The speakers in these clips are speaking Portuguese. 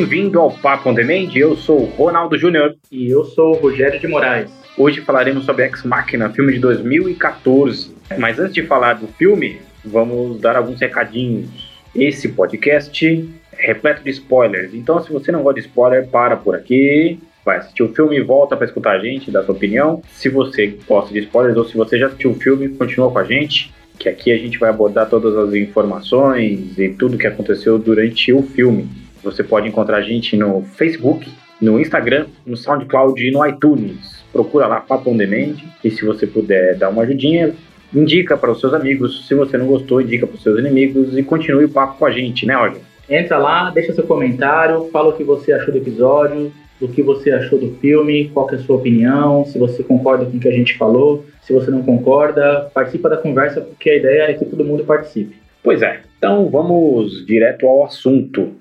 Bem-vindo ao Papo On Demand, eu sou o Ronaldo Júnior. E eu sou o Rogério de Moraes. Hoje falaremos sobre Ex Machina, filme de 2014. Mas antes de falar do filme, vamos dar alguns recadinhos. Esse podcast é repleto de spoilers, então se você não gosta de spoiler, para por aqui, vai assistir o filme e volta para escutar a gente, dar sua opinião. Se você gosta de spoilers ou se você já assistiu o filme, continua com a gente, que aqui a gente vai abordar todas as informações e tudo que aconteceu durante o filme. Você pode encontrar a gente no Facebook, no Instagram, no SoundCloud e no iTunes. Procura lá Papo On Demand e se você puder dar uma ajudinha, indica para os seus amigos. Se você não gostou, indica para os seus inimigos e continue o papo com a gente, né, Roger? Entra lá, deixa seu comentário, fala o que você achou do episódio, o que você achou do filme, qual é a sua opinião, se você concorda com o que a gente falou, se você não concorda, participa da conversa, porque a ideia é que todo mundo participe. Pois é, então vamos direto ao assunto.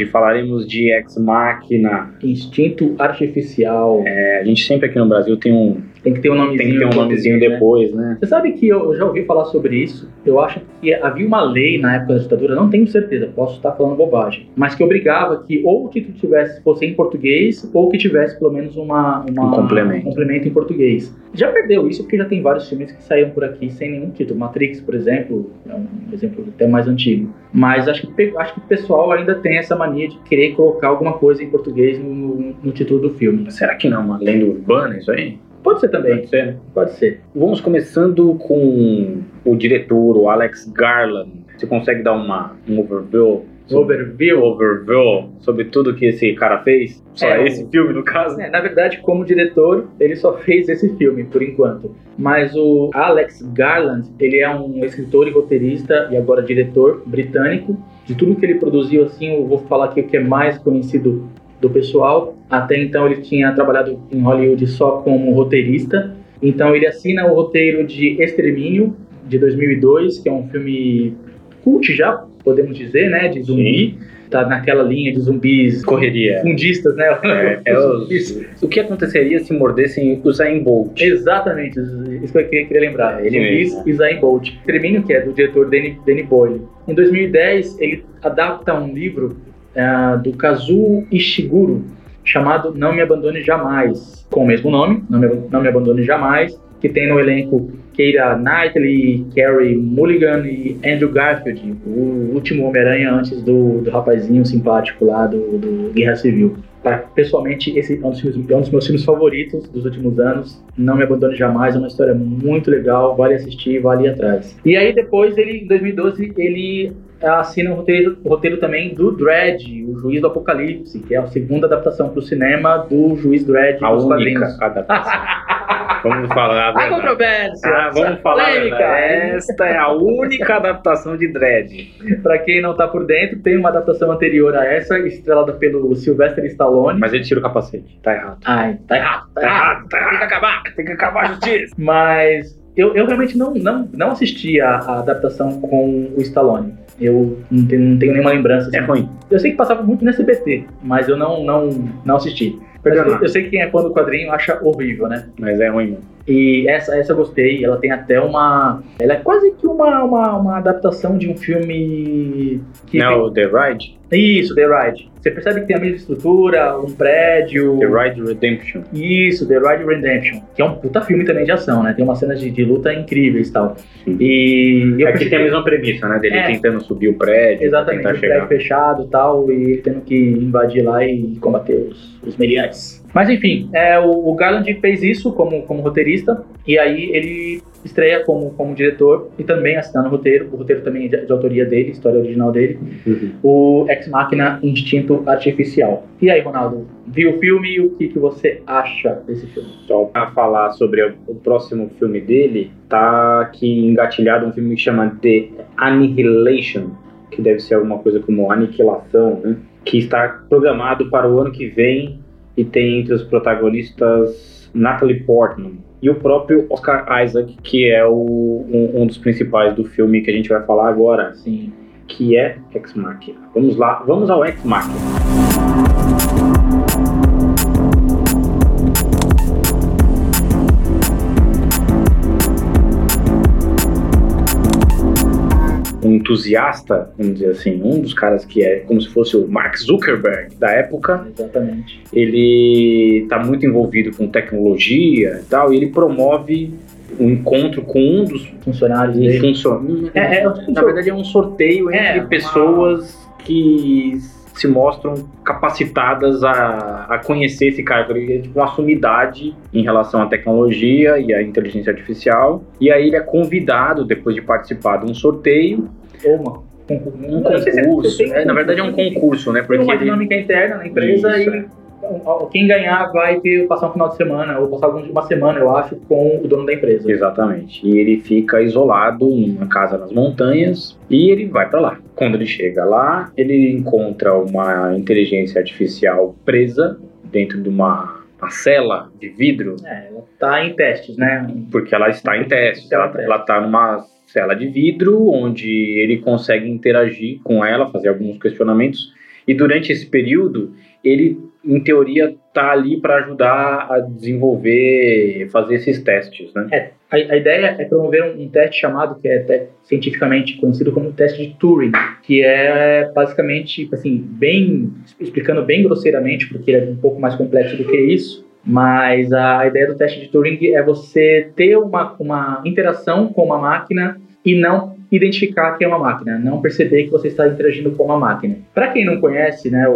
Hoje falaremos de Ex Machina. Instinto artificial. É, a gente sempre aqui no Brasil tem um, Tem que ter um nomezinho. tem que ter um nomezinho né? depois, né? Você sabe que eu já ouvi falar sobre isso. Eu acho que havia uma lei na época da ditadura, não tenho certeza, posso estar falando bobagem, mas que obrigava que ou o título tivesse fosse em português ou que tivesse pelo menos uma, uma- Um complemento. um complemento em português. Já perdeu isso porque já tem vários filmes que saíram por aqui sem nenhum título. Matrix, por exemplo, é um exemplo até mais antigo. Mas acho que, acho que o pessoal ainda tem essa mania de querer colocar alguma coisa em português no, no- no título do filme. Será que não é uma lenda urbana isso aí? Pode ser também, Pode ser, né? pode ser. Vamos começando com o diretor, o Alex Garland. Você consegue dar uma, um overview? Overview. overview sobre tudo que esse cara fez? Só É, esse filme, no caso? É, na verdade, como diretor, ele só fez esse filme, por enquanto. Mas o Alex Garland, ele é um escritor e roteirista, e agora diretor britânico. De tudo que ele produziu, assim, eu vou falar aqui o que é mais conhecido do pessoal. Até então, ele tinha trabalhado em Hollywood só como roteirista. Então, ele assina o roteiro de Extermínio, de 2002, que é um filme cult já, podemos dizer, né, de zumbi. Tá naquela linha de zumbis Correria. fundistas, né? É, é os- o que aconteceria se mordessem o Zayn Bolt? Exatamente, isso que eu queria, queria lembrar. É, ele Zumbis mesmo. e Zayn Bolt. Extermínio, que é do diretor Danny, Danny Boyle. Em 2010, ele adapta um livro ah, do Kazuo Ishiguro, chamado Não Me Abandone Jamais, com o mesmo nome, Não Me, Não Me Abandone Jamais, que tem no elenco Keira Knightley, Carey Mulligan e Andrew Garfield, o último Homem-Aranha antes do, do rapazinho simpático lá do, do Guerra Civil. Tá, pessoalmente, esse é um, dos filmes- é um dos meus filmes favoritos dos últimos anos. Não Me Abandone Jamais, é uma história muito legal, vale assistir, vale ir atrás. E aí depois, ele, em 2012, ele assina o roteiro, o roteiro também do Dredd, o Juiz do Apocalipse, que é a segunda adaptação para o cinema do Juiz Dredd A única quadrinhos. adaptação. vamos falar a A controvérsia! Ah, vamos falar polêmica! Esta é a única adaptação de Dredd. Pra quem não tá por dentro, tem uma adaptação anterior a essa, estrelada pelo Sylvester Stallone. Mas ele tira o capacete. Tá errado. Ai, tá errado, tá Tá errado. errado, tá errado. Tem que acabar. Tem que acabar a justiça. Mas eu, eu realmente não, não, não assisti a, a adaptação com o Stallone. Eu não tenho, não tenho nenhuma lembrança. assim. É ruim. Eu sei que passava muito no SBT, mas eu não, não, não assisti. Perdeu eu, eu sei que quem é fã do quadrinho acha horrível, né? Mas é ruim. E essa, essa eu gostei. Ela tem até uma. Ela é quase que uma, uma, uma adaptação de um filme. Que Não, tem- o The Ride? Isso, The Ride. Você percebe que tem a mesma estrutura, um prédio. The Ride Redemption. Isso, The Ride Redemption, que é um puta filme também de ação, né? Tem umas cenas de, de luta incríveis e tal. Sim. E eu É que tem a mesma premissa, né? Dele É. tentando subir o prédio, Exatamente, um prédio chegar. fechado e tal, e ele tendo que invadir lá e combater os, os Mas enfim, é, o, o Garland fez isso como, como roteirista, e aí ele estreia como, como diretor e também assinando o roteiro. O roteiro também é de, de autoria dele, história original dele. Uhum. O Ex Machina Instinto Artificial. E aí, Ronaldo, viu o filme e o que, que você acha desse filme? Só pra falar sobre o o próximo filme dele, tá aqui engatilhado um filme que chama The Annihilation, que deve ser alguma coisa como aniquilação, né? Que está programado para o ano que vem e tem entre os protagonistas Natalie Portman e o próprio Oscar Isaac, que é o, um, um dos principais do filme que a gente vai falar agora, Assim, que é Ex Machina. Vamos lá, vamos ao Ex Machina. Entusiasta, vamos dizer assim, um dos caras que é como se fosse o Mark Zuckerberg da época. Exatamente. Ele está muito envolvido com tecnologia e tal, e ele promove um encontro com um dos Funcionários um dele. funcionários. É, é, na verdade, é um sorteio É, entre uma- pessoas que se mostram capacitadas a, a conhecer esse cara. Ele é tipo uma sumidade em relação à tecnologia e à inteligência artificial. E aí ele é convidado, depois de participar de um sorteio, Ou uma, um se concurso. tem É, na verdade é um concurso, né? Tem Porque uma ele, dinâmica interna na empresa Isso, e é. quem ganhar vai ter passar um final de semana, ou passar uma semana, eu acho, com o dono da empresa. Exatamente. E ele fica isolado em uma casa nas montanhas e ele vai pra lá. Quando ele chega lá, ele encontra uma inteligência artificial presa dentro de uma, uma cela de vidro, É, ela tá em testes, né? porque ela está em teste. Ela, ela tá numa cela de vidro onde ele consegue interagir com ela, fazer alguns questionamentos. E durante esse período, ele, em teoria, tá ali para ajudar a desenvolver, fazer esses testes, né? A, a ideia é promover um, um teste chamado, que é te- cientificamente conhecido como teste de Turing, que é basicamente, assim, bem, explicando bem grosseiramente, porque ele é um pouco mais complexo do que isso, mas a ideia do teste de Turing é você ter uma, uma interação com uma máquina e não identificar que é uma máquina, não perceber que você está interagindo com uma máquina. Para quem não conhece, né, o,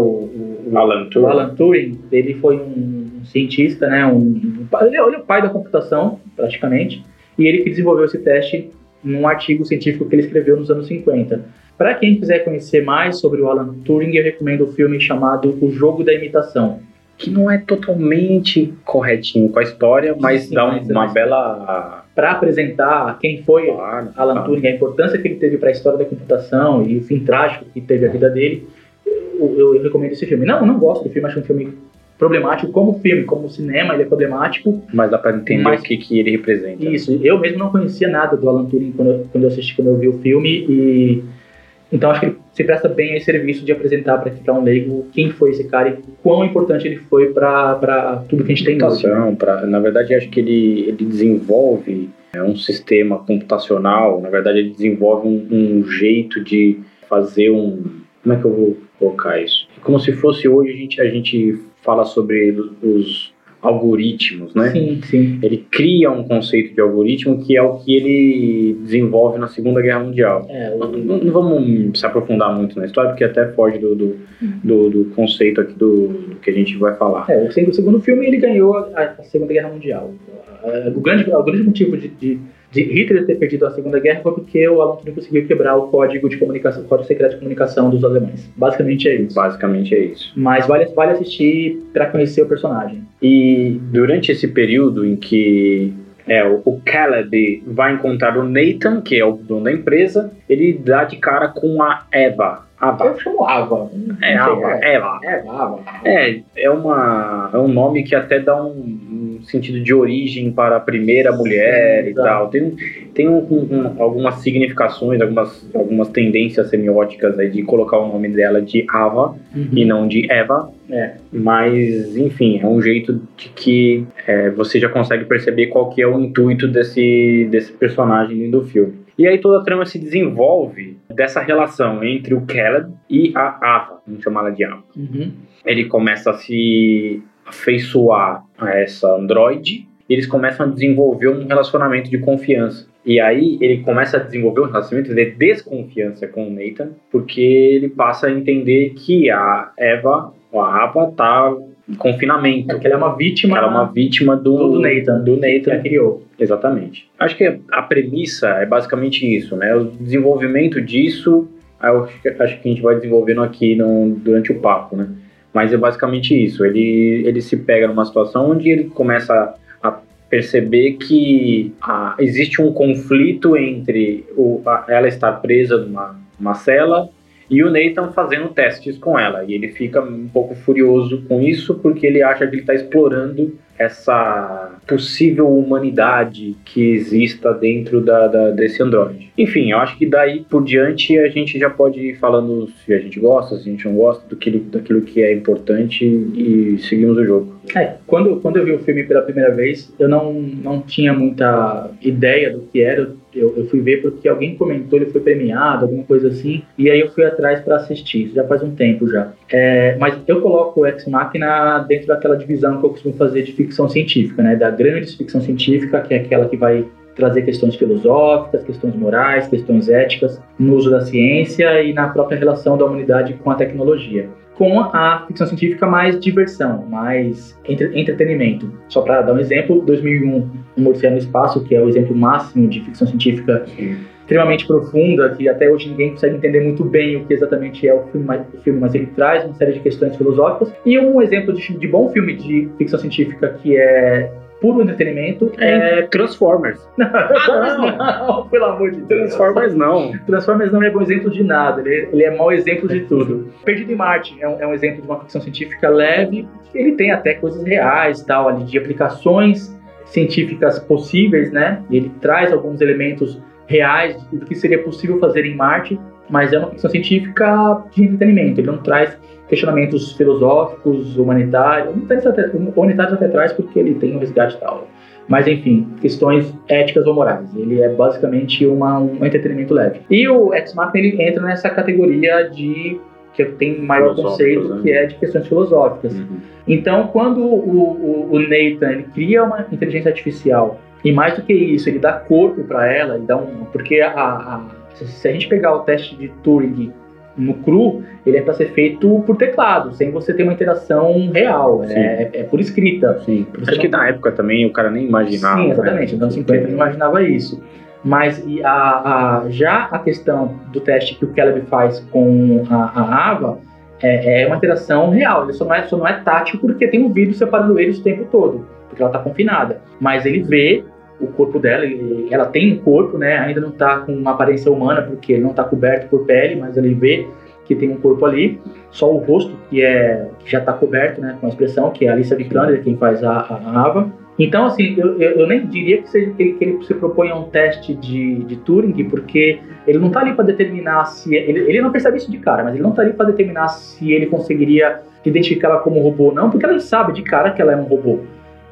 o, Alan o Turing. Alan Turing, ele foi um cientista, né, um, é ele é o pai da computação, praticamente, e ele que desenvolveu esse teste num artigo científico que ele escreveu nos anos 50. Para quem quiser conhecer mais sobre o Alan Turing, eu recomendo o filme chamado O Jogo da Imitação. Que não é totalmente corretinho com a história, mas Sim, dá mas- uma mas- bela. Para apresentar quem foi Claro, Alan claro. Turing, a importância que ele teve para a história da computação e o fim trágico que teve a vida dele, eu, eu- eu recomendo esse filme. Não, não gosto do filme, acho um filme problemático como filme, como cinema, ele é problemático, Mas dá pra entender Mas- o que, que ele representa. Isso, eu mesmo não conhecia nada do Alan Turing quando eu, quando eu assisti, quando eu vi o filme, e então acho que se presta bem esse serviço de apresentar para um leigo quem foi esse cara e quão importante ele foi para tudo que a gente tem hoje. pra, na verdade, acho que ele, ele desenvolve é, um sistema computacional, na verdade, ele desenvolve um, um jeito de fazer um. Como é que eu vou colocar isso? É Como se fosse hoje a gente, a gente fala sobre os algoritmos, né? Sim, sim. Ele cria um conceito de algoritmo que é o que ele desenvolve na Segunda Guerra Mundial. É, Não, o, não- não vamos se aprofundar muito na história, porque até foge do, do, do- do conceito aqui do, do que a gente vai falar. é, o segundo- filme ele ganhou a, a Segunda Guerra Mundial. O grande, o grande motivo de, de, de Hitler ter perdido a Segunda Guerra foi porque o Alan Turing conseguiu quebrar o código de comunicação, o código secreto de comunicação dos alemães. Basicamente é isso. Basicamente é isso. Mas vale, vale assistir para conhecer o personagem. E durante esse período em que é, o, o Caleb vai encontrar o Nathan, que é o dono da empresa, ele dá de cara com a Eva. Ava. Eu chamo Ava. É, Não sei, Ava. Eva. É, Ava. É, é, uma, é um nome que até dá um, um sentido de origem para a primeira mulher e Exato. tal. Tem, tem um- um- algumas significações, algumas, algumas tendências semióticas aí de colocar o nome dela de Ava e não de Eva. É. Mas, enfim, é um jeito de que é, você já consegue perceber qual que é o intuito desse, desse personagem do filme. E aí toda a trama se desenvolve dessa relação entre o Caleb e a Ava, vamos chamar ela de Ava Uhum. ele começa a se afeiçoar a essa androide e eles começam a desenvolver um relacionamento de confiança. E aí ele começa a desenvolver um relacionamento de desconfiança com o Nathan, porque ele passa a entender que a Eva, ou a Ava, tá confinamento. É que ela é uma vítima Ela é uma vítima do, do, do Nathan. do Que Nathan. ela criou. Exatamente. Acho que a premissa é basicamente isso, né? O desenvolvimento disso, acho que, acho que a gente vai desenvolvendo aqui no- durante o papo, né? Mas é basicamente isso. Ele, ele se pega numa situação onde ele começa a perceber que ah, existe um conflito entre o, a- ela estar presa numa, numa cela e o Nathan fazendo testes com ela. E ele fica um pouco furioso com isso porque ele acha que ele está explorando essa possível humanidade que exista dentro da, da, desse Android. Enfim, eu acho que daí por diante a gente já pode ir falando se a gente gosta, se a gente não gosta, do que, daquilo que é importante e seguimos o jogo. É, quando, quando eu vi o filme pela primeira vez, eu não, não tinha muita ideia do que era. Eu, eu fui ver porque alguém comentou, ele foi premiado, alguma coisa assim, e aí eu fui atrás para assistir. Já faz um tempo já. É, mas eu coloco o Ex Machina dentro daquela divisão que eu costumo fazer de ficção científica, né? Da grande ficção científica, que é aquela que vai trazer questões filosóficas, questões morais, questões éticas no uso da ciência e na própria relação da humanidade com a tecnologia com a ficção científica mais diversão, mais entre, entretenimento. Só para dar um exemplo, 2001, Um Odisseia no Espaço, que é o exemplo máximo de ficção científica Sim. extremamente profunda, que até hoje ninguém consegue entender muito bem o que exatamente é o filme, mas, o filme, mas ele traz uma série de questões filosóficas. E um exemplo de, de bom filme de ficção científica que é puro entretenimento é, é Transformers. Não, não, pelo amor de Deus. Transformers não. Transformers não é bom exemplo de nada, ele, ele é mau exemplo de tudo. Perdido em Marte é um, é um, exemplo de uma ficção científica leve, ele tem até coisas reais, tal, ali, de aplicações científicas possíveis, né? Ele traz alguns elementos reais do que seria possível fazer em Marte, mas é uma ficção científica de entretenimento, ele não traz questionamentos filosóficos, humanitários, humanitários até traz porque ele tem um resgate tal. Mas enfim, questões éticas ou morais. Ele é basicamente uma, um entretenimento leve. E o Ex Machina ele entra nessa categoria de que tem maior conceito né? que é de questões filosóficas. Uhum. Então, quando o, o, o Nathan cria uma inteligência artificial e mais do que isso, ele dá corpo para ela, ele dá um, porque a, a, se a gente pegar o teste de Turing no cru, ele é para ser feito por teclado, sem você ter uma interação real. É, é, é, por escrita. Sim. Acho não... que na época também o cara nem imaginava. Sim, exatamente. Né? Nos anos 50 não imaginava isso. Mas a, a, já a questão do teste que o Caleb faz com a, a Ava é, é, uma interação real. Ele só não, é, só não é tátil porque tem um vidro separando eles o tempo todo, porque ela está confinada. Mas ele vê o corpo dela, ela tem um corpo, né? Ainda não está com uma aparência humana, porque não está coberto por pele, mas ele vê que tem um corpo ali, só o rosto que é que já está coberto, né, com a expressão que é a Alicia Vikander, quem faz a, a Ava. Então, assim, eu, eu, nem diria que, seja, que, ele, que ele se propõe a um teste de, de Turing, porque ele não está ali para determinar se. Ele, ele não percebe isso de cara, mas ele não está ali para determinar se ele conseguiria identificá-la como robô ou não, porque ela sabe de cara que ela é um robô.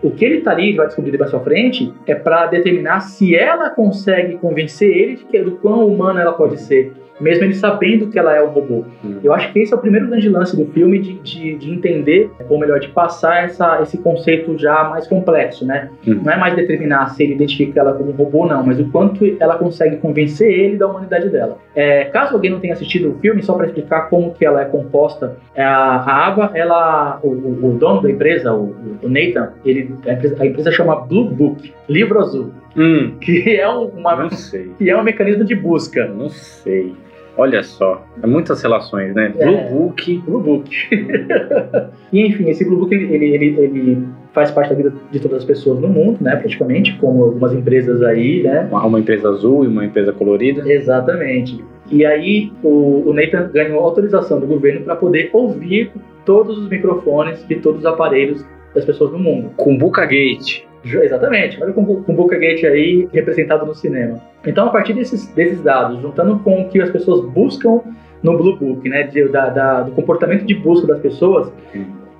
O que ele está ali, vai descobrir mais pra frente, é para determinar se ela consegue convencer ele de que, do quão humana ela pode ser mesmo ele sabendo que ela é um robô. Hum. Eu acho que esse é o primeiro grande lance do filme de, de, de, entender, ou melhor, de passar essa, esse conceito já mais complexo, né? Hum. Não é mais determinar se ele identifica ela como um robô, não, mas o quanto ela consegue convencer ele da humanidade dela. É, caso alguém não tenha assistido o filme, só para explicar como que ela é composta, é a, a Ava, ela, o, o, o, dono da empresa, o, o Nathan, ele, a, empresa, chama Blue Book, livro azul. Hum. Que é uma, não sei. que é um mecanismo de busca. Não sei. Olha só, é muitas relações, né? É, Blue Book. Blue Book. e enfim, esse Blue Book ele, ele, ele faz parte da vida de todas as pessoas no mundo, né? Praticamente, como algumas empresas aí, né? Uma, uma empresa azul e uma empresa colorida. Exatamente. E aí o, o Nathan ganhou autorização do governo para poder ouvir todos os microfones de todos os aparelhos das pessoas no mundo. Com Buca Gate. Exatamente, olha o Gate aí representado no cinema. Então, a partir desses, desses dados, juntando com o que as pessoas buscam no Blue Book, né, de, da, da, do comportamento de busca das pessoas,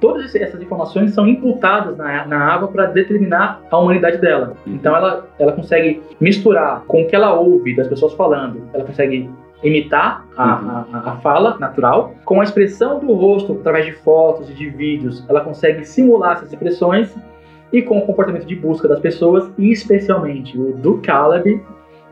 todas essas informações são imputadas na, na para determinar a humanidade dela. Então, ela, ela consegue misturar com o que ela ouve das pessoas falando, ela consegue imitar a, uhum. a, a, fala natural, com a expressão do rosto através de fotos e de vídeos, ela consegue simular essas expressões e com o comportamento de busca das pessoas, e especialmente o do Caleb,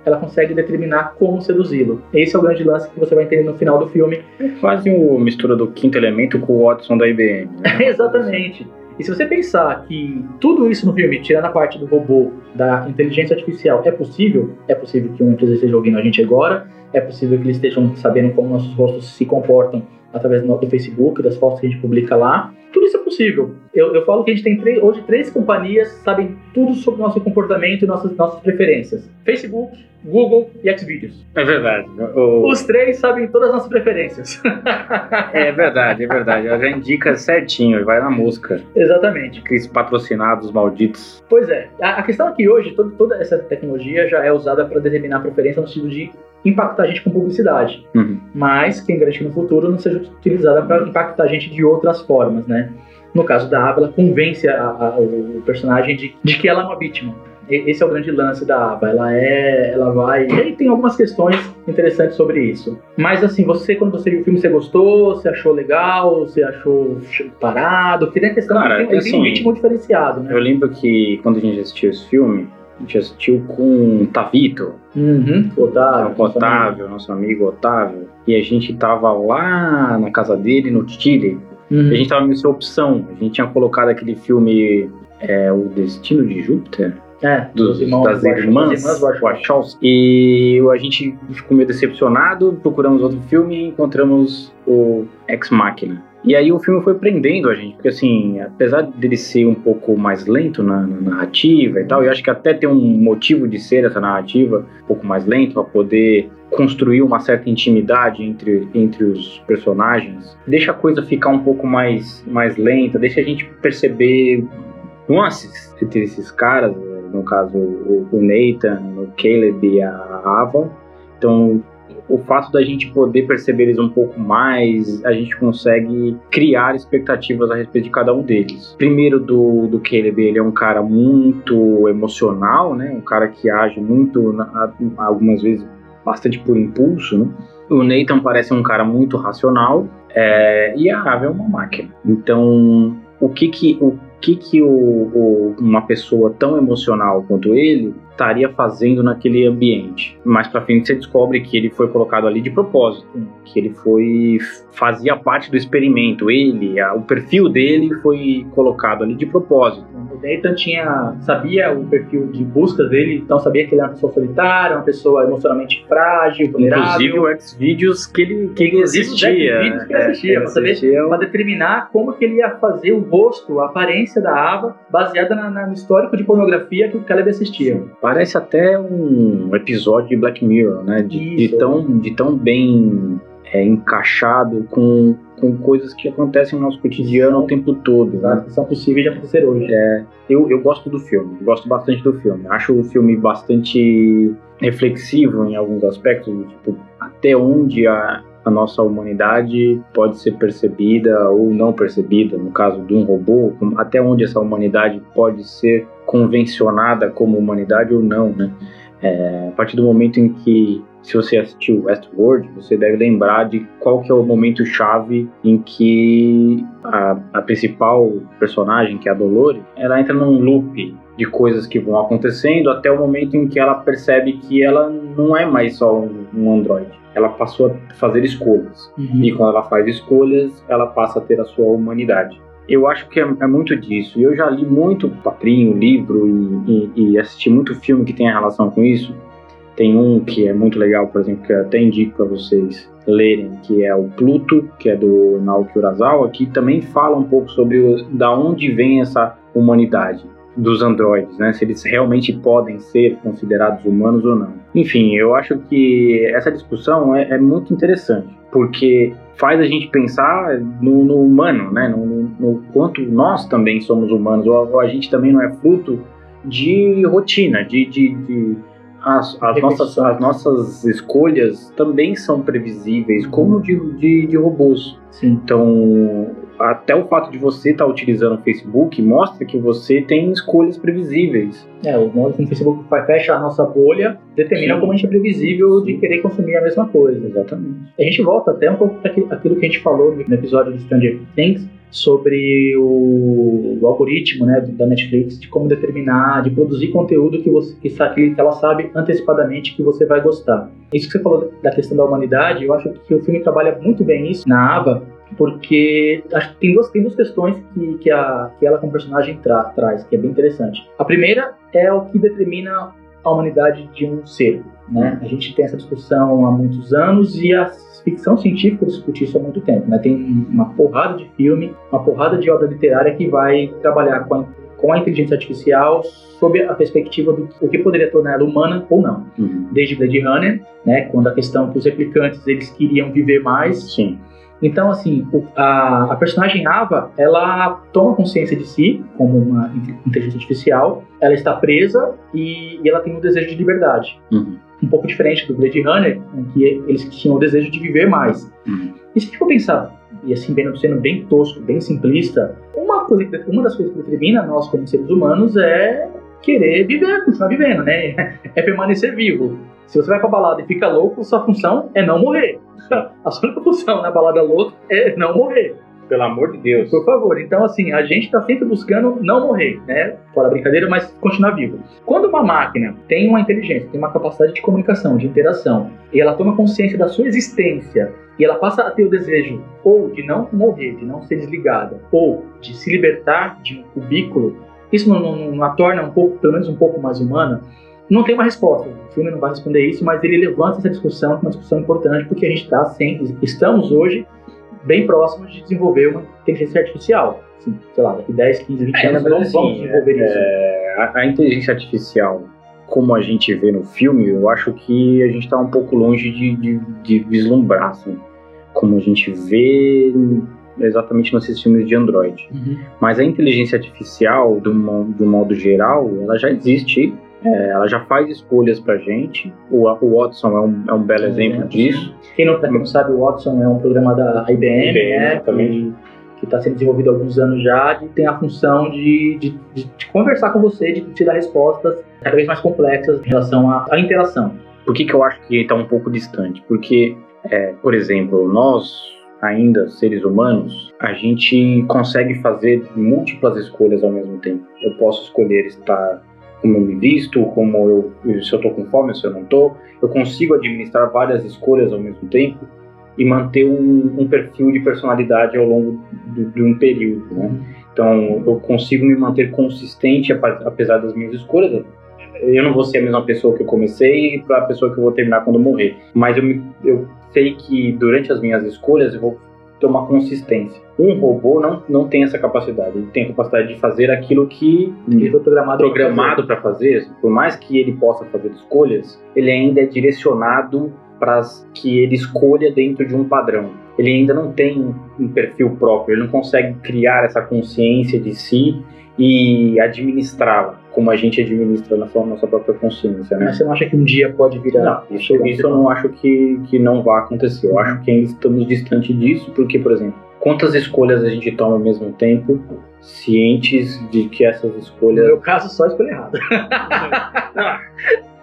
ela consegue determinar como seduzi-lo. Esse é o grande lance que você vai entender no final do filme. É quase uma mistura do quinto elemento com o Watson da IBM. Né? Exatamente. E se você pensar que tudo isso no filme, tirando a parte do robô, da inteligência artificial, é possível, é possível que uma empresa esteja ouvindo a gente agora, é possível que eles estejam sabendo como nossos rostos se comportam através do Facebook, das fotos que a gente publica lá. Tudo isso é possível. Eu, eu falo que a gente tem hoje três companhias que sabem tudo sobre o nosso comportamento e nossas, nossas preferências: Facebook, Google e Xvideos. É verdade. O... Os três sabem todas as nossas preferências. é verdade, é verdade. Ela já indica certinho, vai na música. Exatamente. Aqueles patrocinados malditos. Pois é. A, questão é que hoje toda, toda essa tecnologia já é usada para determinar a preferência no sentido de impactar a gente com publicidade. Uhum. Mas quem garante que no futuro não seja utilizada para impactar a gente de outras formas, né? No caso da Ava, ela convence a, a, o personagem de, de que ela é uma vítima esse é o grande lance da aba. Ela é, ela vai. E aí tem algumas questões interessantes sobre isso. Mas assim, você quando você viu o filme, você gostou? Você achou legal? Você achou parado? Porque tem a questão Cara, que tem, assim, tem um ritmo diferenciado, né? Eu lembro que quando a gente assistiu esse filme, a gente assistiu com Tavito. Uhum, Otávio. Com Otávio, nosso amigo Otávio. E a gente tava lá na casa dele, no Chile. Uhum. A gente tava nessa opção. A gente tinha colocado aquele filme é, O Destino de Júpiter. É, dos, irmãos, das irmãs, irmãs Wachowski. E a gente ficou meio decepcionado, procuramos outro filme e encontramos o Ex Machina. E aí o filme foi prendendo a gente, porque assim, apesar dele ser um pouco mais lento na, na narrativa e tal, eu acho que até tem um motivo de ser essa narrativa um pouco mais lento para poder construir uma certa intimidade entre, entre os personagens, deixa a coisa ficar um pouco mais, mais lenta, deixa a gente perceber nuances entre esses caras, no caso o, o Nathan, o Caleb e a Ava. Então, o fato da gente poder perceber eles um pouco mais, a gente consegue criar expectativas a respeito de cada um deles. Primeiro do, do Caleb, ele é um cara muito emocional, né? Um cara que age muito, algumas vezes, bastante por impulso, né? O Nathan parece um cara muito racional é, e a Ava é uma máquina. Então, o que que, o que, que o, o, uma pessoa tão emocional quanto ele estaria fazendo naquele ambiente. Mais para frente você descobre que ele foi colocado ali de propósito, que ele foi fazia parte do experimento. Ele, a, o perfil dele foi colocado ali de propósito. O Nathan tinha sabia o perfil de busca dele, então sabia que ele era uma pessoa solitária, uma pessoa emocionalmente frágil, vulnerável. Inclusive o Xvideos que ele que ele existia, que é, para determinar como que ele ia fazer o rosto, a aparência da Ava, baseada na, na, no histórico de pornografia que o Caleb assistia. Sim. Parece até um episódio de Black Mirror, né? De, de tão, de tão bem é, encaixado com, com coisas que acontecem no nosso cotidiano o tempo todo. Né? Que são possíveis de acontecer hoje. É, eu, eu gosto do filme, gosto bastante do filme. Acho o filme bastante reflexivo em alguns aspectos, tipo, até onde a, a nossa humanidade pode ser percebida ou não percebida, no caso de um robô, até onde essa humanidade pode ser convencionada como humanidade ou não, né? É, a partir do momento em que, se você assistiu Westworld, você deve lembrar de qual que é o momento chave em que a, a principal personagem, que é a Dolores, ela entra num loop de coisas que vão acontecendo até o momento em que ela percebe que ela não é mais só um, um androide ela passou a fazer escolhas. Uhum. E quando ela faz escolhas, ela passa a ter a sua humanidade. Eu acho que é, é muito disso. Eu já li muito quadrinho, livro e, e, e, assisti muito filme que tem a relação com isso. Tem um que é muito legal, por exemplo, que eu até indico para vocês lerem, que é o Pluto, que é do Naoki Urasawa, que também fala um pouco sobre o, da onde vem essa humanidade dos androides, né? Se eles realmente podem ser considerados humanos ou não. Enfim, eu acho que essa discussão é, é muito interessante, porque faz a gente pensar no, no humano, né? No, no, no, quanto nós também somos humanos, ou, ou, a gente também não é fruto de rotina, de, de, de as, as, nossas, as nossas escolhas também são previsíveis, como de, de, de robôs. Sim. Então, até o fato de você estar tá utilizando o Facebook mostra que você tem escolhas previsíveis. É, o modo como o Facebook fecha a nossa bolha determina Sim. como a gente é previsível de querer consumir a mesma coisa. Exatamente. A gente volta até um pouco para aquilo que a gente falou no episódio de Stranger Things sobre o, o, algoritmo né, da Netflix de como determinar, de produzir conteúdo que, você, que, que ela sabe antecipadamente que você vai gostar. Isso que você falou da questão da humanidade, eu acho que o filme trabalha muito bem isso na Ava, porque acho que tem duas, tem duas questões que, que, a, que ela como personagem tra, traz, que é bem interessante. A primeira é o que determina a humanidade de um ser. Né? A gente tem essa discussão há muitos anos e a ficção científica discute isso há muito tempo. Né? Tem uma porrada de filme, uma porrada de obra literária que vai trabalhar com a, com a inteligência artificial sob a perspectiva do o que poderia tornar ela humana ou não. Uhum. Desde Blade Runner, né, quando a questão que os replicantes eles queriam viver mais. Sim. Então, assim, a, a personagem Ava, ela toma consciência de si como uma inte- inteligência artificial, ela está presa e, e ela tem um desejo de liberdade. Uhum. Um pouco diferente do Blade Runner, em que eles tinham o desejo de viver mais. Uhum. E se a gente for pensar, e assim, sendo bem tosco, bem simplista, uma, coisa que, uma das coisas que determina nós como seres humanos é querer viver, continuar vivendo, né? É permanecer vivo. Se você vai pra balada e fica louco, sua função é não morrer. A sua única função na balada louca é não morrer. Pelo amor de Deus. Por favor. Então, assim, a gente tá sempre buscando não morrer, né? Fora brincadeira, mas continuar vivo. Quando uma máquina tem uma inteligência, tem uma capacidade de comunicação, de interação, e ela toma consciência da sua existência, e ela passa a ter o desejo ou de não morrer, de não ser desligada, ou de se libertar de um cubículo, isso não, não- não a torna um pouco, pelo menos um pouco mais humana? Não tem uma resposta. O filme não vai responder isso, mas ele levanta essa discussão, que é uma discussão importante, porque a gente está sempre, estamos hoje bem próximos de desenvolver uma inteligência artificial. Assim, sei lá, daqui 10, 15, 20 É, anos na verdade, vamos, desenvolver isso. É, a, a inteligência artificial, como a gente vê no filme, eu acho que a gente está um pouco longe de, de, de vislumbrar, assim, como a gente vê exatamente nesses filmes de Android. Uhum. Mas a inteligência artificial, do, do modo geral, ela já existe, é, ela já faz escolhas pra gente. O, o Watson é um, é um belo exemplo exemplo, disso. Quem não, quem não sabe, o Watson é um programa da IBM, IBM, né, exatamente. que está sendo desenvolvido há alguns anos já, e tem a função de, de, de- de conversar com você, de te dar respostas cada vez mais complexas em relação à, à interação. Por que, que eu acho que está um pouco distante? Porque, é, por exemplo, nós, ainda seres humanos, a gente consegue fazer múltiplas escolhas ao mesmo tempo. Eu posso escolher estar como eu me visto, como eu, se eu estou com fome, se eu não estou. Eu consigo administrar várias escolhas ao mesmo tempo e manter um, um perfil de personalidade ao longo do- de um período, né? Então, eu consigo me manter consistente apesar das minhas escolhas. Eu não vou ser a mesma pessoa que eu comecei para a pessoa que eu vou terminar quando eu morrer. Mas eu, me- eu sei que durante as minhas escolhas eu vou ter uma consistência. Um robô não, não tem essa capacidade. Ele tem a capacidade de fazer aquilo que Ele foi programado programado para fazer, por mais que ele possa fazer escolhas, ele ainda é direcionado para que ele escolha dentro de um padrão. Ele ainda não tem um perfil próprio, ele não consegue criar essa consciência de si e administrá-la, como a gente administra na sua nossa própria consciência, né? Mas você não acha que um dia pode virar? Não, isso, isso eu não acho que, que não vai acontecer. Eu acho que ainda estamos distante disso, porque, por exemplo, quantas escolhas a gente toma ao mesmo tempo, cientes de que essas No escolhas meu caso, só escolher errado.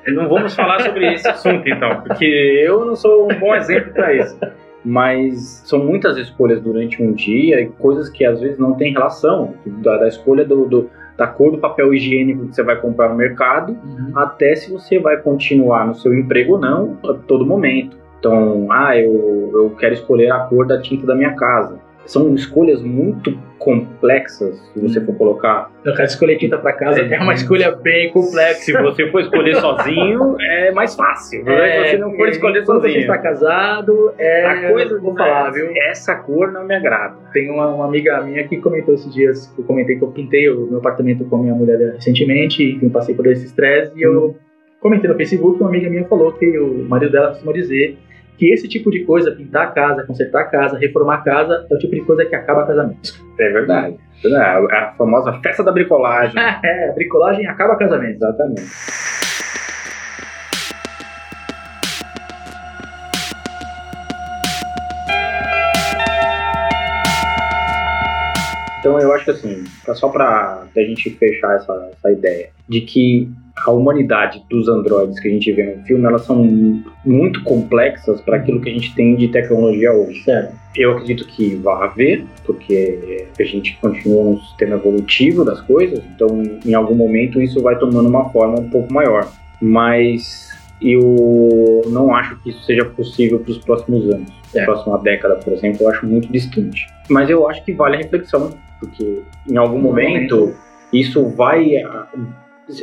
Não vamos falar sobre esse assunto, então, porque eu não sou um bom exemplo para isso. Mas são muitas escolhas durante um dia e coisas que às vezes não têm relação. Da, da escolha do, do- da cor do papel higiênico que você vai comprar no mercado, até se você vai continuar no seu emprego ou não a todo momento. Então, ah, eu, eu quero escolher a cor da tinta da minha casa. São escolhas muito complexas, se você for colocar Eu quero escolher tinta pra casa, é uma escolha bem complexa. se você for escolher sozinho, é mais fácil. É, se você não for escolher quando você sozinho. está casado, é, a coisa vou falar, viu? Essa cor não me agrada. Tem uma, uma amiga minha que comentou esses dias, eu comentei que eu pintei o meu apartamento com a minha mulher recentemente, enfim, passei por esse estresse, e eu comentei no Facebook, uma amiga minha falou que o marido dela costuma dizer que esse tipo de coisa, pintar a casa, consertar a casa, reformar a casa, é o tipo de coisa que acaba casamento. É verdade. É A famosa festa da bricolagem. é, a bricolagem acaba casamento. Exatamente. Então eu acho que assim, só pra a gente fechar essa, essa ideia de que a humanidade dos androides que a gente vê no filme, elas são muito complexas para aquilo que a gente tem de tecnologia hoje. Certo. Eu acredito que vai haver, porque a gente continua num sistema evolutivo das coisas, então em algum momento isso vai tomando uma forma um pouco maior. Mas eu não acho que isso seja possível para os próximos anos. É. A próxima década, por exemplo, eu acho muito distante. Mas eu acho que vale a reflexão, porque em algum momento isso vai.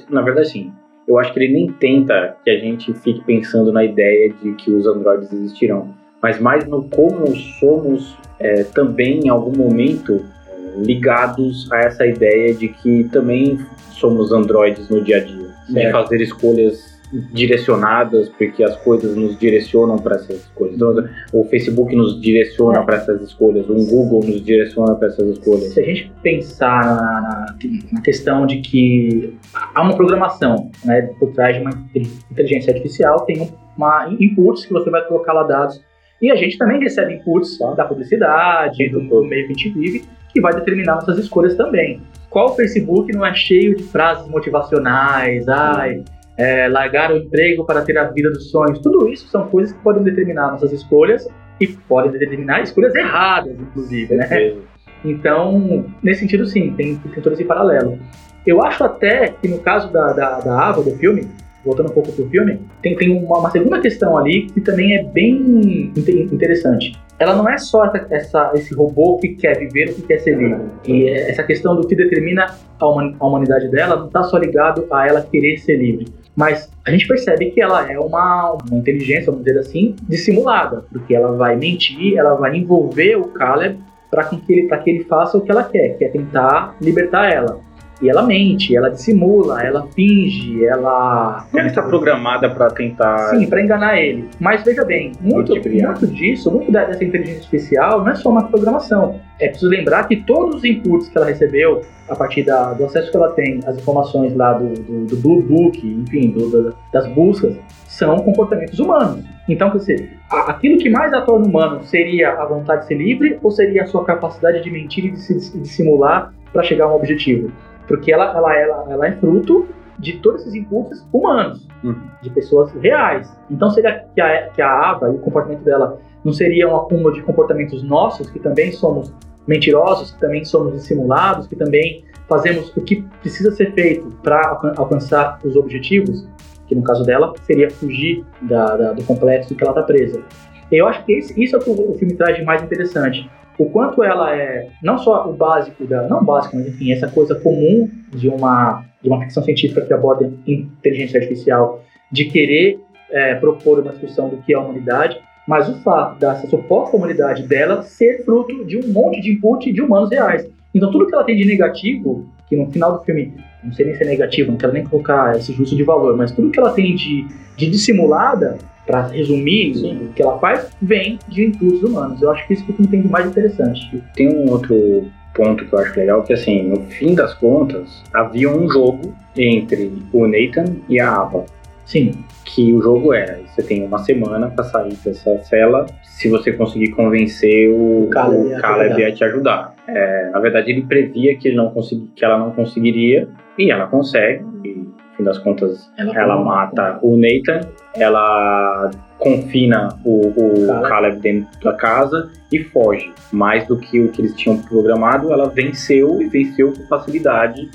Na verdade, sim. Eu acho que ele nem tenta que a gente fique pensando na ideia de que os androides existirão. Mas mais no como somos é, também em algum momento ligados a essa ideia de que também somos androides no dia a dia, de fazer escolhas direcionadas, porque as coisas nos direcionam para essas escolhas. Então, o Facebook nos direciona é. para essas escolhas, o Google nos direciona para essas escolhas. Se a gente pensar na, na, questão de que há uma programação né, por trás de uma inteligência artificial, tem uma inputs que você vai colocar lá dados. E a gente também recebe inputs da publicidade, do, do meio que a gente vive, que vai determinar nossas escolhas também. Qual Facebook não é cheio de frases motivacionais? Ai, é, largar o emprego para ter a vida dos sonhos. Tudo isso são coisas que podem determinar nossas escolhas e podem determinar escolhas erradas, inclusive, né? Então, nesse sentido, sim, tem, tem todo esse paralelo. Eu acho até que no caso da, da, da Ava, do filme, voltando um pouco pro filme, tem, tem uma, uma, segunda questão ali que também é bem interessante. Ela não é só essa, essa, esse robô que quer viver que quer ser livre. E essa questão do que determina a, humanidade dela não está só ligado a ela querer ser livre mas a gente percebe que ela é uma, uma inteligência, vamos dizer assim, dissimulada, porque ela vai mentir, ela vai envolver o Caleb para que, que ele faça o que ela quer, que é tentar libertar ela. E ela mente, ela dissimula, ela finge, ela. Ela está programada para tentar. Sim, para enganar ele. Mas veja bem, muito, muito disso, muito dessa inteligência artificial não é só uma programação. É preciso lembrar que todos os inputs que ela recebeu, a partir da, do acesso que ela tem às informações lá do, do, do Blue Book, enfim, do, das buscas, são comportamentos humanos. Então, quer dizer, aquilo que mais a torna humano seria a vontade de ser livre ou seria a sua capacidade de mentir e de se dissimular para chegar a um objetivo? Porque ela, ela, ela, ela é fruto de todos esses impulsos humanos, uhum. de pessoas reais. Então, seria que a, que a Ava e o comportamento dela não seria um acúmulo de comportamentos nossos, que também somos mentirosos, que também somos dissimulados, que também fazemos o que precisa ser feito para alcançar os objetivos, que no caso dela seria fugir da, da, do complexo que ela está presa. Eu acho que esse, isso é o que o filme traz de mais interessante o quanto ela é não só o básico da não básico, mas enfim, essa coisa comum de uma de uma ficção científica que aborda inteligência artificial, de querer é, propor uma discussão do que é a humanidade, mas o fato dessa suposta humanidade dela ser fruto de um monte de input de humanos reais. Então tudo que ela tem de negativo, que no final do filme, não sei nem se é negativo, não quero nem colocar esse justo de valor, mas tudo que ela tem de, de dissimulada, para resumir Sim. o que ela faz, vem de inputs humanos. Eu acho que isso que tem de mais interessante. Tem um outro ponto que eu acho legal, que assim, no fim das contas, havia um jogo entre o Nathan e a Ava. Sim. Que o jogo era, você tem uma semana para sair dessa cela, se você conseguir convencer o, o Caleb, o Caleb a te ajudar. É, na verdade, ele previa que, ele não consegui, que ela não conseguiria, e ela consegue, e fim das contas, ela, ela mata o Nathan, ela confina o, o Caleb. Caleb dentro da casa e foge. Mais do que o que eles tinham programado, ela venceu e venceu com facilidade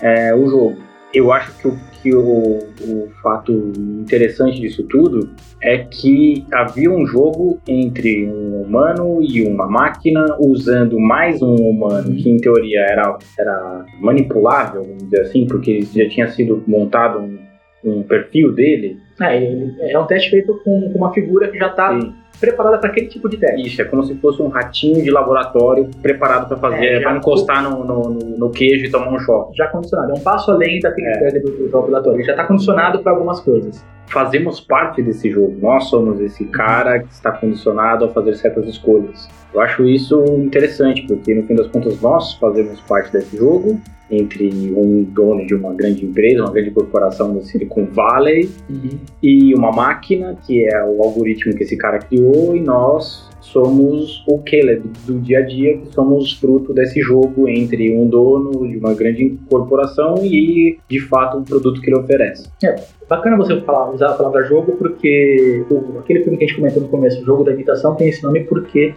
é, o jogo. Eu acho que o, que o, o fato interessante disso tudo é que havia um jogo entre um humano e uma máquina, usando mais um humano que, em teoria, era, era manipulável, vamos dizer assim, porque já tinha sido montado um, um perfil dele. É, é um teste feito com, com uma figura que já está preparada para aquele tipo de teste. Isso, é como se fosse um ratinho de laboratório preparado para fazer, é, para encostar no, no, no, queijo e tomar um choque. Já condicionado, é um passo além daquele é. do, do laboratório, ele já está condicionado para algumas coisas. Fazemos parte desse jogo, nós somos esse cara que está condicionado a fazer certas escolhas. Eu acho isso interessante, porque no fim das contas nós fazemos parte desse jogo entre um dono de uma grande empresa, uma grande corporação do Silicon Valley, uhum. E uma máquina, que é o algoritmo que esse cara criou, e nós somos o Caleb do dia a dia, que somos fruto desse jogo entre um dono de uma grande corporação e, de fato, um produto que ele oferece. É, bacana você falar, usar a palavra jogo, porque o, aquele filme que a gente comentou no começo, o jogo da imitação, tem esse nome porque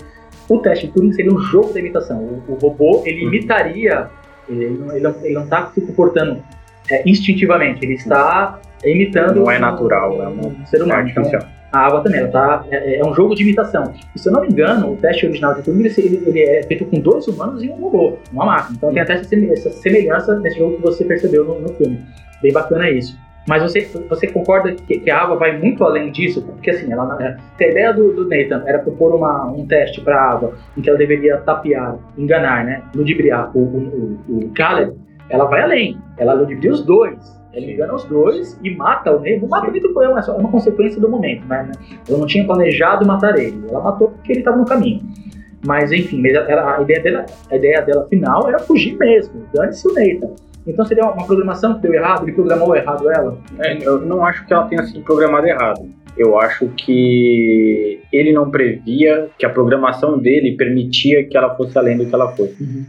o teste de Turing seria um jogo da imitação. O, o robô, ele uhum. imitaria ele, ele, não, ele não está se comportando é, instintivamente, ele está imitando. Não é natural, é um ser humano. Então, a água também, ela tá, é, é, um jogo de imitação. E se eu não me engano, o teste original de Turing ele, ele, é feito com dois humanos e um robô, uma máquina. Então tem até essa semelhança nesse jogo que você percebeu no, no filme. Bem bacana isso. Mas você, você concorda que, que a Ava vai muito além disso? Porque assim, ela, é, a ideia do, do Nathan era propor uma, um teste para a Ava em que ela deveria tapear, enganar, né? Ludibriar o, o, o, o Caleb. Ela vai além. Ela ludibria os dois. Ela engana os dois e mata o Nathan. Mata o Nathan é uma, uma consequência do momento, né? Ela não tinha planejado matar ele. Ela matou porque ele estava no caminho. Mas enfim, a, ideia dela, a ideia dela final era fugir mesmo. Dane-se o Nathan. Então seria uma programação que deu errado, ele programou errado ela? É, eu não acho que ela tenha sido programada errado. Eu acho que ele não previa que a programação dele permitia que ela fosse além do que ela foi. Uhum.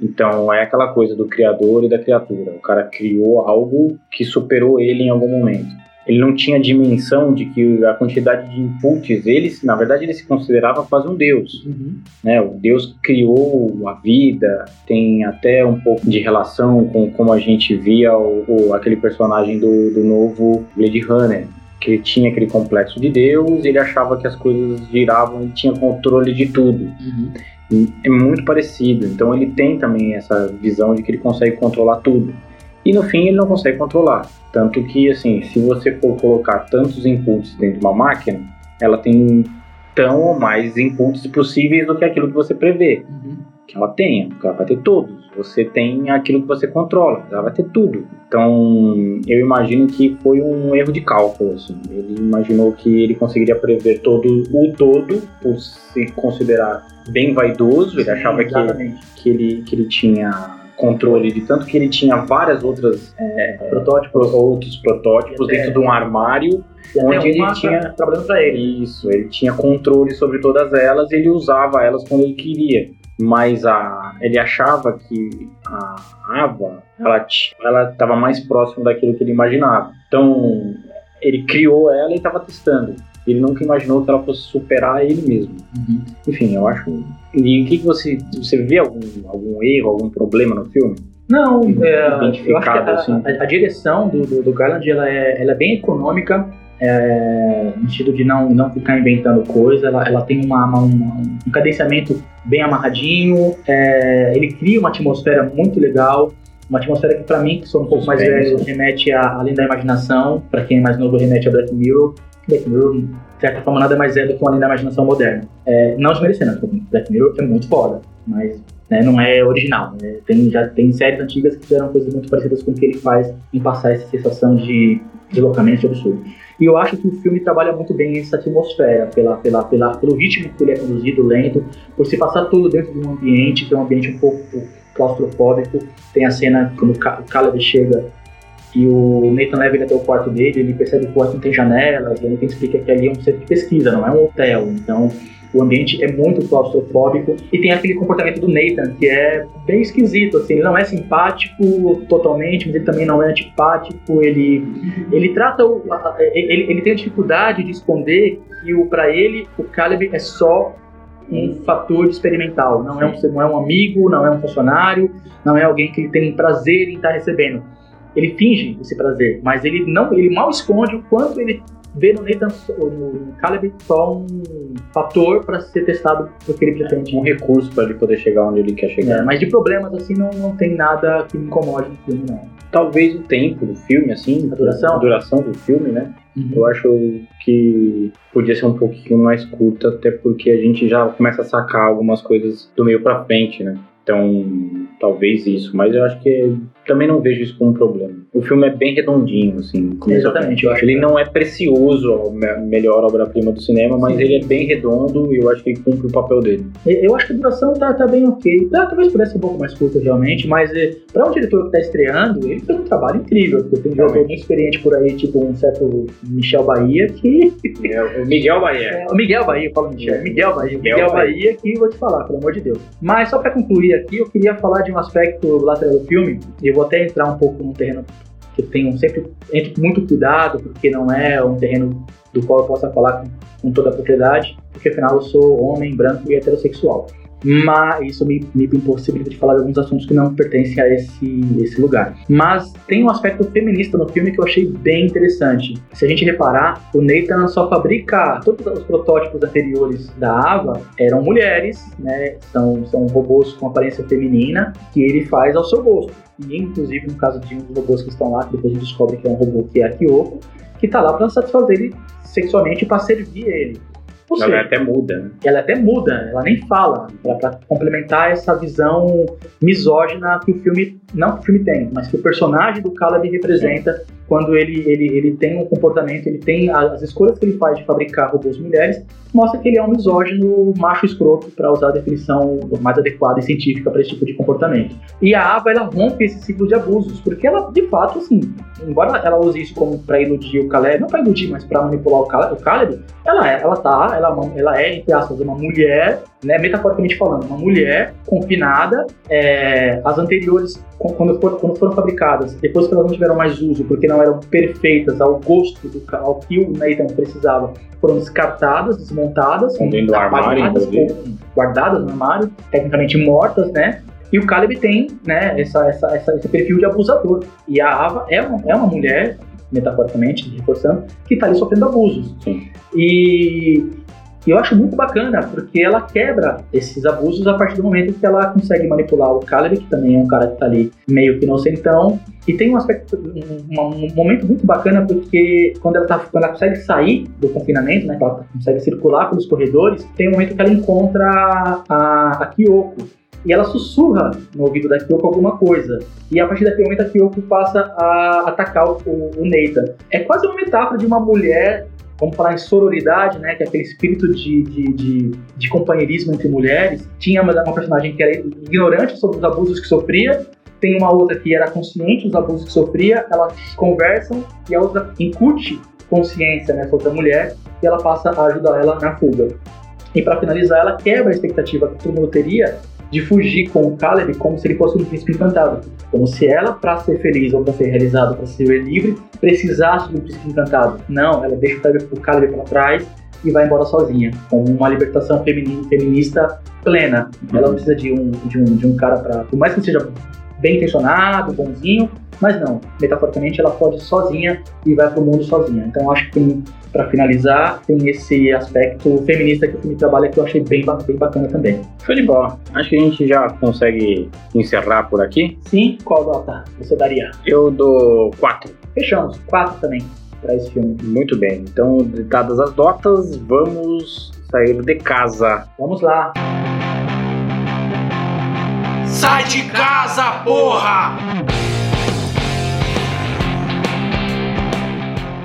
Então é aquela coisa do criador e da criatura. O cara criou algo que superou ele em algum momento ele não tinha dimensão de que a quantidade de inputs, ele, na verdade, ele se considerava quase um deus. Uhum. Né? O deus criou a vida, tem até um pouco de relação com como a gente via o, o aquele personagem do, do novo Blade Runner, que tinha aquele complexo de Deus, ele achava que as coisas giravam e tinha controle de tudo. Uhum. É muito parecido, então ele tem também essa visão de que ele consegue controlar tudo. E no fim ele não consegue controlar. Tanto que, assim, se você for colocar tantos inputs dentro de uma máquina, ela tem tão ou mais inputs possíveis do que aquilo que você prevê. Uhum. Que ela tenha, porque ela vai ter todos. Você tem aquilo que você controla, ela vai ter tudo. Então, eu imagino que foi um erro de cálculo. Assim. Ele imaginou que ele conseguiria prever todo o todo, por se considerar bem vaidoso. Ele Sim, achava que, que, ele, que ele tinha controle de tanto que ele tinha várias outras é, protótipos, outros protótipos dentro de um armário onde ele tinha trabalhando para ele. Isso, ele tinha controle sobre todas elas e ele usava elas quando ele queria. Mas a, ele achava que a Ava ela ela estava mais próximo daquilo que ele imaginava. Então ele criou ela e estava testando. Ele nunca imaginou que ela fosse superar ele mesmo. Uhum. Enfim, eu acho. E o que, que você. Você vê algum, algum erro, algum problema no filme? Não, é, identificado, a, assim? a, a, direção do, do, do Garland ela é, ela é bem econômica, é, no sentido de não, não ficar inventando coisa, ela, ela tem uma, uma, um cadenciamento bem amarradinho, é, ele cria uma atmosfera muito legal, uma atmosfera que para mim, que sou um pouco mais velho, remete a Além da Imaginação, para quem é mais novo remete a Black Mirror, Black Mirror, de certa forma, nada mais é do que um além da imaginação moderna. É, não desmerecendo, Black Mirror é muito foda, mas né, não é original. Né? Tem, já tem séries antigas que fizeram coisas muito parecidas com o que ele faz em passar essa sensação de deslocamento de absurdo. E eu acho que o filme trabalha muito bem essa atmosfera, pela, pela, pela, pelo ritmo que ele é conduzido, lento, por se passar tudo dentro de um ambiente que é um ambiente um pouco claustrofóbico. Tem a cena quando o Caleb chega e o Nathan leva ele até o quarto dele, ele percebe que o quarto não tem janelas, ele explica que ali é um centro de pesquisa, não é um hotel. Então, o ambiente é muito claustrofóbico e tem aquele comportamento do Nathan que é bem esquisito, assim, ele não é simpático totalmente, mas ele também não é antipático, ele ele trata o, ele, ele tem dificuldade de esconder que o para ele o Caleb é só um fator experimental, não é um não é um amigo, não é um funcionário, não é alguém que ele tem prazer em estar recebendo. Ele finge esse prazer, mas ele não, ele mal esconde o quanto ele vê no Nathan, no Caleb só um fator para ser testado porque ele pretende. Um recurso para ele poder chegar onde ele quer chegar. É, mas de problemas assim não, não tem nada que me incomode no filme não. Talvez o tempo do filme, assim, a duração, a duração do filme, né? Uhum. Eu acho que podia ser um pouquinho mais curta, até porque a gente já começa a sacar algumas coisas do meio para frente, né? Então, talvez isso, mas eu acho que também não vejo isso como um problema. O filme é bem redondinho, assim. Exatamente. Eu acho ele não é precioso, a melhor obra-prima do cinema, mas Sim. ele é bem redondo e eu acho que ele cumpre o papel dele. Eu acho que a duração tá, tá bem ok. Tá, talvez pudesse ser um pouco mais curta, realmente, mas é, para um diretor que tá estreando, ele fez um trabalho incrível. Porque tem um diretor muito experiente por aí, tipo um certo Michel Bahia, que. É, o Miguel Bahia. É, o Miguel Bahia, eu falo Michel. Miguel Bahia. Miguel, Miguel Bahia. Bahia, que vou te falar, pelo amor de Deus. Mas só para concluir aqui, eu queria falar de um aspecto lateral do filme, e eu vou até entrar um pouco num terreno que eu tenho sempre entre muito cuidado, porque não é um terreno do qual eu possa falar com, com toda a propriedade, porque afinal eu sou homem, branco e heterossexual. Mas isso me, me impossibilita de falar de alguns assuntos que não pertencem a esse, esse lugar. Mas tem um aspecto feminista no filme que eu achei bem interessante. Se a gente reparar, o Nathan só fabrica todos os protótipos anteriores da Ava eram mulheres, né? São, são robôs com aparência feminina que ele faz ao seu gosto. E inclusive no caso de um dos robôs que estão lá, que depois a gente descobre que é um robô que é a Kyoko, que está lá para satisfazer ele sexualmente para servir ele. Ou ela seja, até muda, né? Ela até muda, ela nem fala, para complementar essa visão misógina que o filme, não que o filme tem, mas que o personagem do Caleb representa quando ele, ele, ele tem um comportamento, ele tem as escolhas que ele faz de fabricar robôs mulheres, mostra que ele é um misógino macho escroto, para usar a definição mais adequada e científica para esse tipo de comportamento. E a Ava, ela rompe esse ciclo de abusos, porque ela, de fato, assim, embora ela use isso como para iludir o Caleb, não para iludir, mas para manipular o Caleb, ela é, ela tá, ela, é ela é, entre aspas, uma mulher né, metaforicamente falando, uma mulher confinada, é, as anteriores, quando, for, quando, foram fabricadas, depois que elas não tiveram mais uso, porque não eram perfeitas ao gosto do ao que o Nathan precisava, foram descartadas, desmontadas, do armário, guardadas no armário, tecnicamente mortas, né? E o Caleb tem né, essa, essa, essa, esse perfil de abusador. E a Ava é uma, é uma mulher, metaforicamente, reforçando, que está ali sofrendo abusos. Sim. E e eu acho muito bacana, porque ela quebra esses abusos a partir do momento que ela consegue manipular o Caleb, que também é um cara que tá ali meio que inocentão. E tem um aspecto, um, um momento muito bacana, porque quando ela, tá, quando ela consegue sair do confinamento, né, ela consegue circular pelos corredores, tem um momento que ela encontra a, a Kyoko, e ela sussurra no ouvido da Kyoko alguma coisa. E a partir daquele momento a Kyoko passa a atacar o, o. É quase uma metáfora de uma mulher vamos falar em sororidade, né, que é aquele espírito de, de, de, de companheirismo entre mulheres. Tinha uma, uma personagem que era ignorante sobre os abusos que sofria, tem uma outra que era consciente dos abusos que sofria, elas conversam e a outra incute consciência nessa outra mulher e ela passa a ajudar ela na fuga. E para finalizar, ela quebra a expectativa que todo mundo teria de fugir com o Caleb como se ele fosse um príncipe encantado. Como se ela, para ser feliz ou para ser realizada, para ser livre, precisasse do príncipe encantado. Não, ela deixa o Caleb para trás e vai embora sozinha, com uma libertação feminista plena. Ela não precisa de um, de um, de um cara para. Por mais que seja bem intencionado, bonzinho, mas não. Metaforicamente, ela pode sozinha e vai pro mundo sozinha. Então, acho que tem para finalizar, tem esse aspecto feminista que o filme trabalha que eu achei bem, bem bacana também. Foi de bola. Acho que a gente já consegue encerrar por aqui. Sim, qual nota você daria? Eu dou 4. Fechamos, 4 também para esse filme. Muito bem. Então, dadas as notas, vamos sair de casa. Vamos lá. Sai de casa, porra!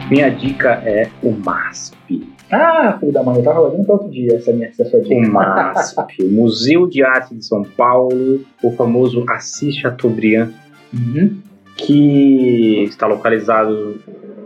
Minha dica é o MASP. Ah, filho da mãe, eu tava olhando para outro dia essa minha essa sua dica. O MASP, o Museu de Arte de São Paulo, o famoso Assis Chateaubriand, uhum. que está localizado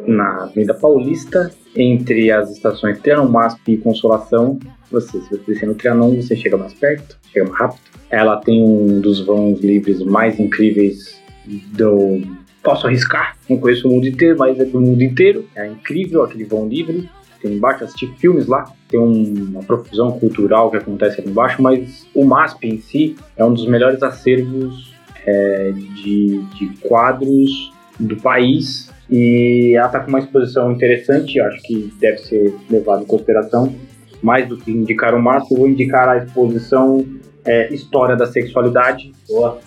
na Avenida Paulista, entre as estações Trianon, MASP e Consolação. Você, se você descer no Trianon, você chega mais perto, chega mais rápido. Ela tem um dos vãos livres mais incríveis do posso arriscar, não conheço o mundo inteiro, mas é do mundo inteiro. É incrível aquele vão livre. Tem embaixo, assistir filmes lá, tem uma profusão cultural que acontece ali embaixo, mas o MASP em si é um dos melhores acervos é, de, de quadros do país e ela está com uma exposição interessante, acho que deve ser levado em consideração. Mais do que indicar o eu vou indicar a exposição é, História da Sexualidade,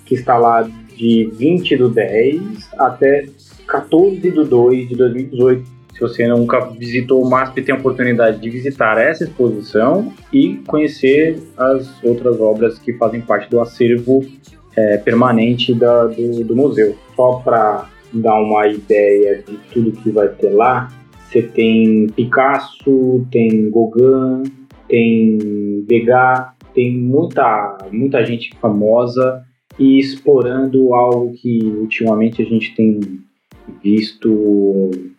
que está lá de 20 do 10 até 14 do 2 de 2018. Se você nunca visitou o MASP, tem a oportunidade de visitar essa exposição e conhecer as outras obras que fazem parte do acervo é, permanente da, do, do museu. Só para dar uma ideia de tudo que vai ter lá, você tem Picasso, tem Gauguin, tem Degas, tem muita, muita gente famosa e explorando algo que ultimamente a gente tem visto,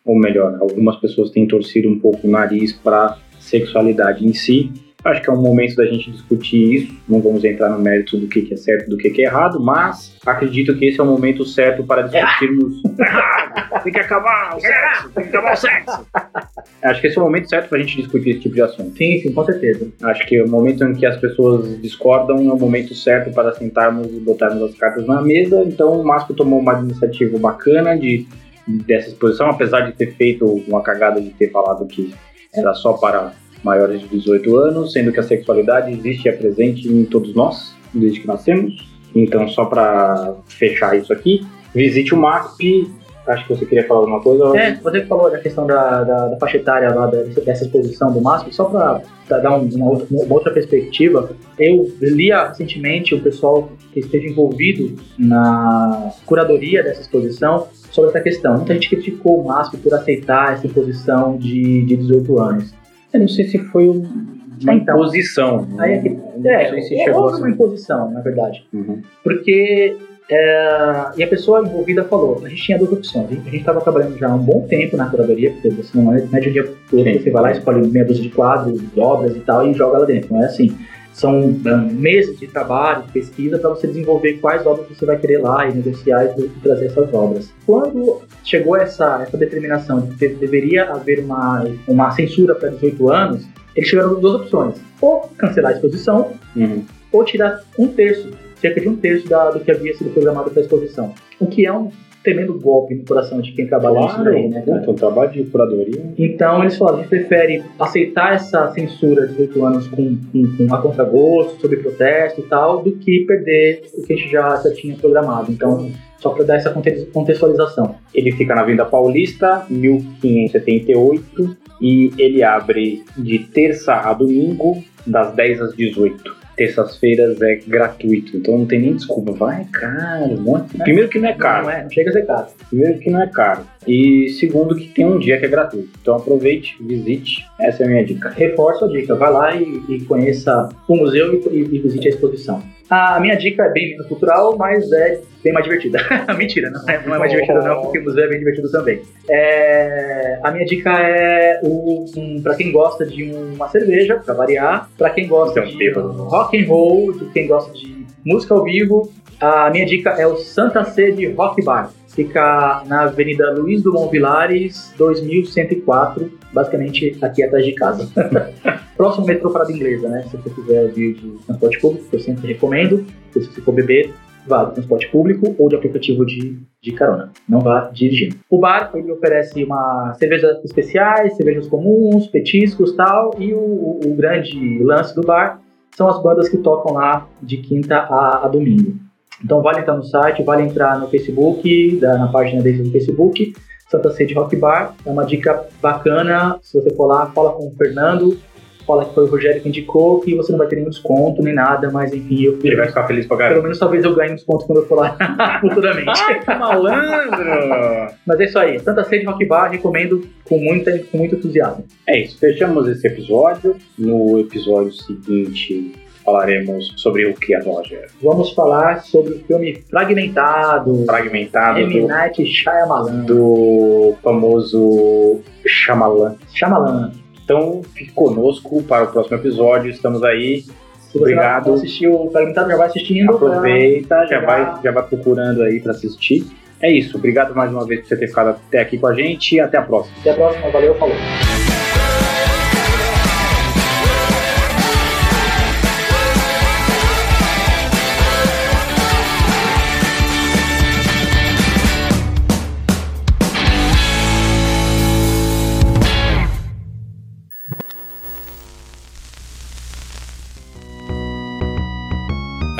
ou melhor, algumas pessoas têm torcido um pouco o nariz para sexualidade em si, Acho que é um momento da gente discutir isso. Não vamos entrar no mérito do que, que é certo e do que, que é errado, mas acredito que esse é o momento certo para discutirmos. tem que acabar o sexo! Tem que acabar o sexo! Acho que esse é o momento certo para a gente discutir esse tipo de assunto. Sim, sim, com certeza. Acho que o momento em que as pessoas discordam é o momento certo para sentarmos e botarmos as cartas na mesa. Então o Máscio tomou uma iniciativa bacana de, dessa exposição, apesar de ter feito uma cagada de ter falado que era só para maiores de 18 anos, sendo que a sexualidade existe e é presente em todos nós, desde que nascemos. Então, só para fechar isso aqui, visite o MASP. Acho que você queria falar alguma coisa? É, você que falou da questão da, da, da faixa etária lá, dessa, exposição do MASP, só para dar um, uma, outra, uma, outra, perspectiva, eu lia recentemente o pessoal que esteja envolvido na curadoria dessa exposição sobre essa questão. Muita gente criticou o MASP por aceitar essa imposição de, de 18 anos. Eu não sei se foi uma então, imposição. Aí é, que, é, não sei se chegou a ser uma imposição, na verdade. Uhum. Porque é, e a pessoa envolvida falou, a gente tinha duas opções. A gente estava trabalhando já há um bom tempo na curadoria, porque você não é, não é de um dia para outro, você vai lá, escolhe meia dúzia de quadros, obras e tal, e joga lá dentro. Não é assim. São um, meses de trabalho, de pesquisa, para você desenvolver quais obras você vai querer lá e negociar e, trazer essas obras. Quando chegou essa, essa determinação de que deveria haver uma, uma censura para 18 anos, eles tiveram duas opções: ou cancelar a exposição, uhum. ou tirar um terço, cerca de um terço da, do que havia sido programado para a exposição. O que é um tremendo golpe no coração de quem trabalha claro, nisso daí, né? Cara? Então, trabalho de curadoria. Então, eles falaram, a gente prefere aceitar essa censura de 18 anos com, com, com a contragosto, sob protesto e tal, do que perder o que a gente já, já tinha programado. Então, só para dar essa contextualização. Ele fica na Avenida Paulista, 1578, e ele abre de terça a domingo, das 10 às 18 terças-feiras é gratuito, então não tem nem desculpa. Vai, é caro. Muito... É. Primeiro que não é caro. Não, é, não chega a ser caro. Primeiro que não é caro. E segundo que tem um dia que é gratuito. Então aproveite, visite. Essa é a minha dica. Reforço a dica. Vai lá e, e conheça o museu e, e, visite a exposição. A minha dica é bem menos cultural, mas é bem mais divertida. Mentira, não é, não é mais divertida não, porque o museu é bem divertido também. É, a minha dica é o, um, para quem gosta de uma cerveja, para variar, para quem gosta então, de rock and roll, de quem gosta de música ao vivo, a minha dica é o Santa Sede Rock Bar. Fica na Avenida Luiz Dumont Vilares, 2104, basicamente aqui atrás de casa. Próximo metrô Parada Inglesa, né? Se você quiser vir de transporte público, eu sempre recomendo. Se você for beber, vá de transporte público ou de aplicativo de, de carona. Não vá dirigindo. O bar, ele oferece uma cervejas especiais, cervejas comuns, petiscos tal. E o, o, o grande lance do bar são as bandas que tocam lá de quinta a, a domingo. Então vale entrar no site, vale entrar no Facebook, da, na página deles no Facebook, Santa Sede Rock Bar. É uma dica bacana. Se você for lá, fala com o Fernando, fala que foi o Rogério que indicou, que você não vai ter nenhum desconto nem nada, mas enfim, eu Ele vai ficar feliz pra caramba. Pelo menos talvez eu ganhe um desconto quando eu for lá futuramente. Ai, que malandro! mas é isso aí. Santa Sede Rock Bar, recomendo com, muita, com muito entusiasmo. É isso, fechamos esse episódio. No episódio seguinte falaremos sobre o que, Roger? Vamos falar sobre o filme Fragmentado. Fragmentado. M. Night Shyamalan. Do famoso Shyamalan. Shyamalan. Então, fique conosco para o próximo episódio. Estamos aí. Se você Obrigado. não assistiu o Fragmentado, já vai assistindo. Aproveita, já vai, já vai procurando aí para assistir. É isso. Obrigado mais uma vez por você ter ficado até aqui com a gente e até a próxima. Até a próxima. Valeu, falou.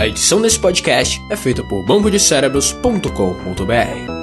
A edição desse podcast é feita por bambodecerebros.com.br.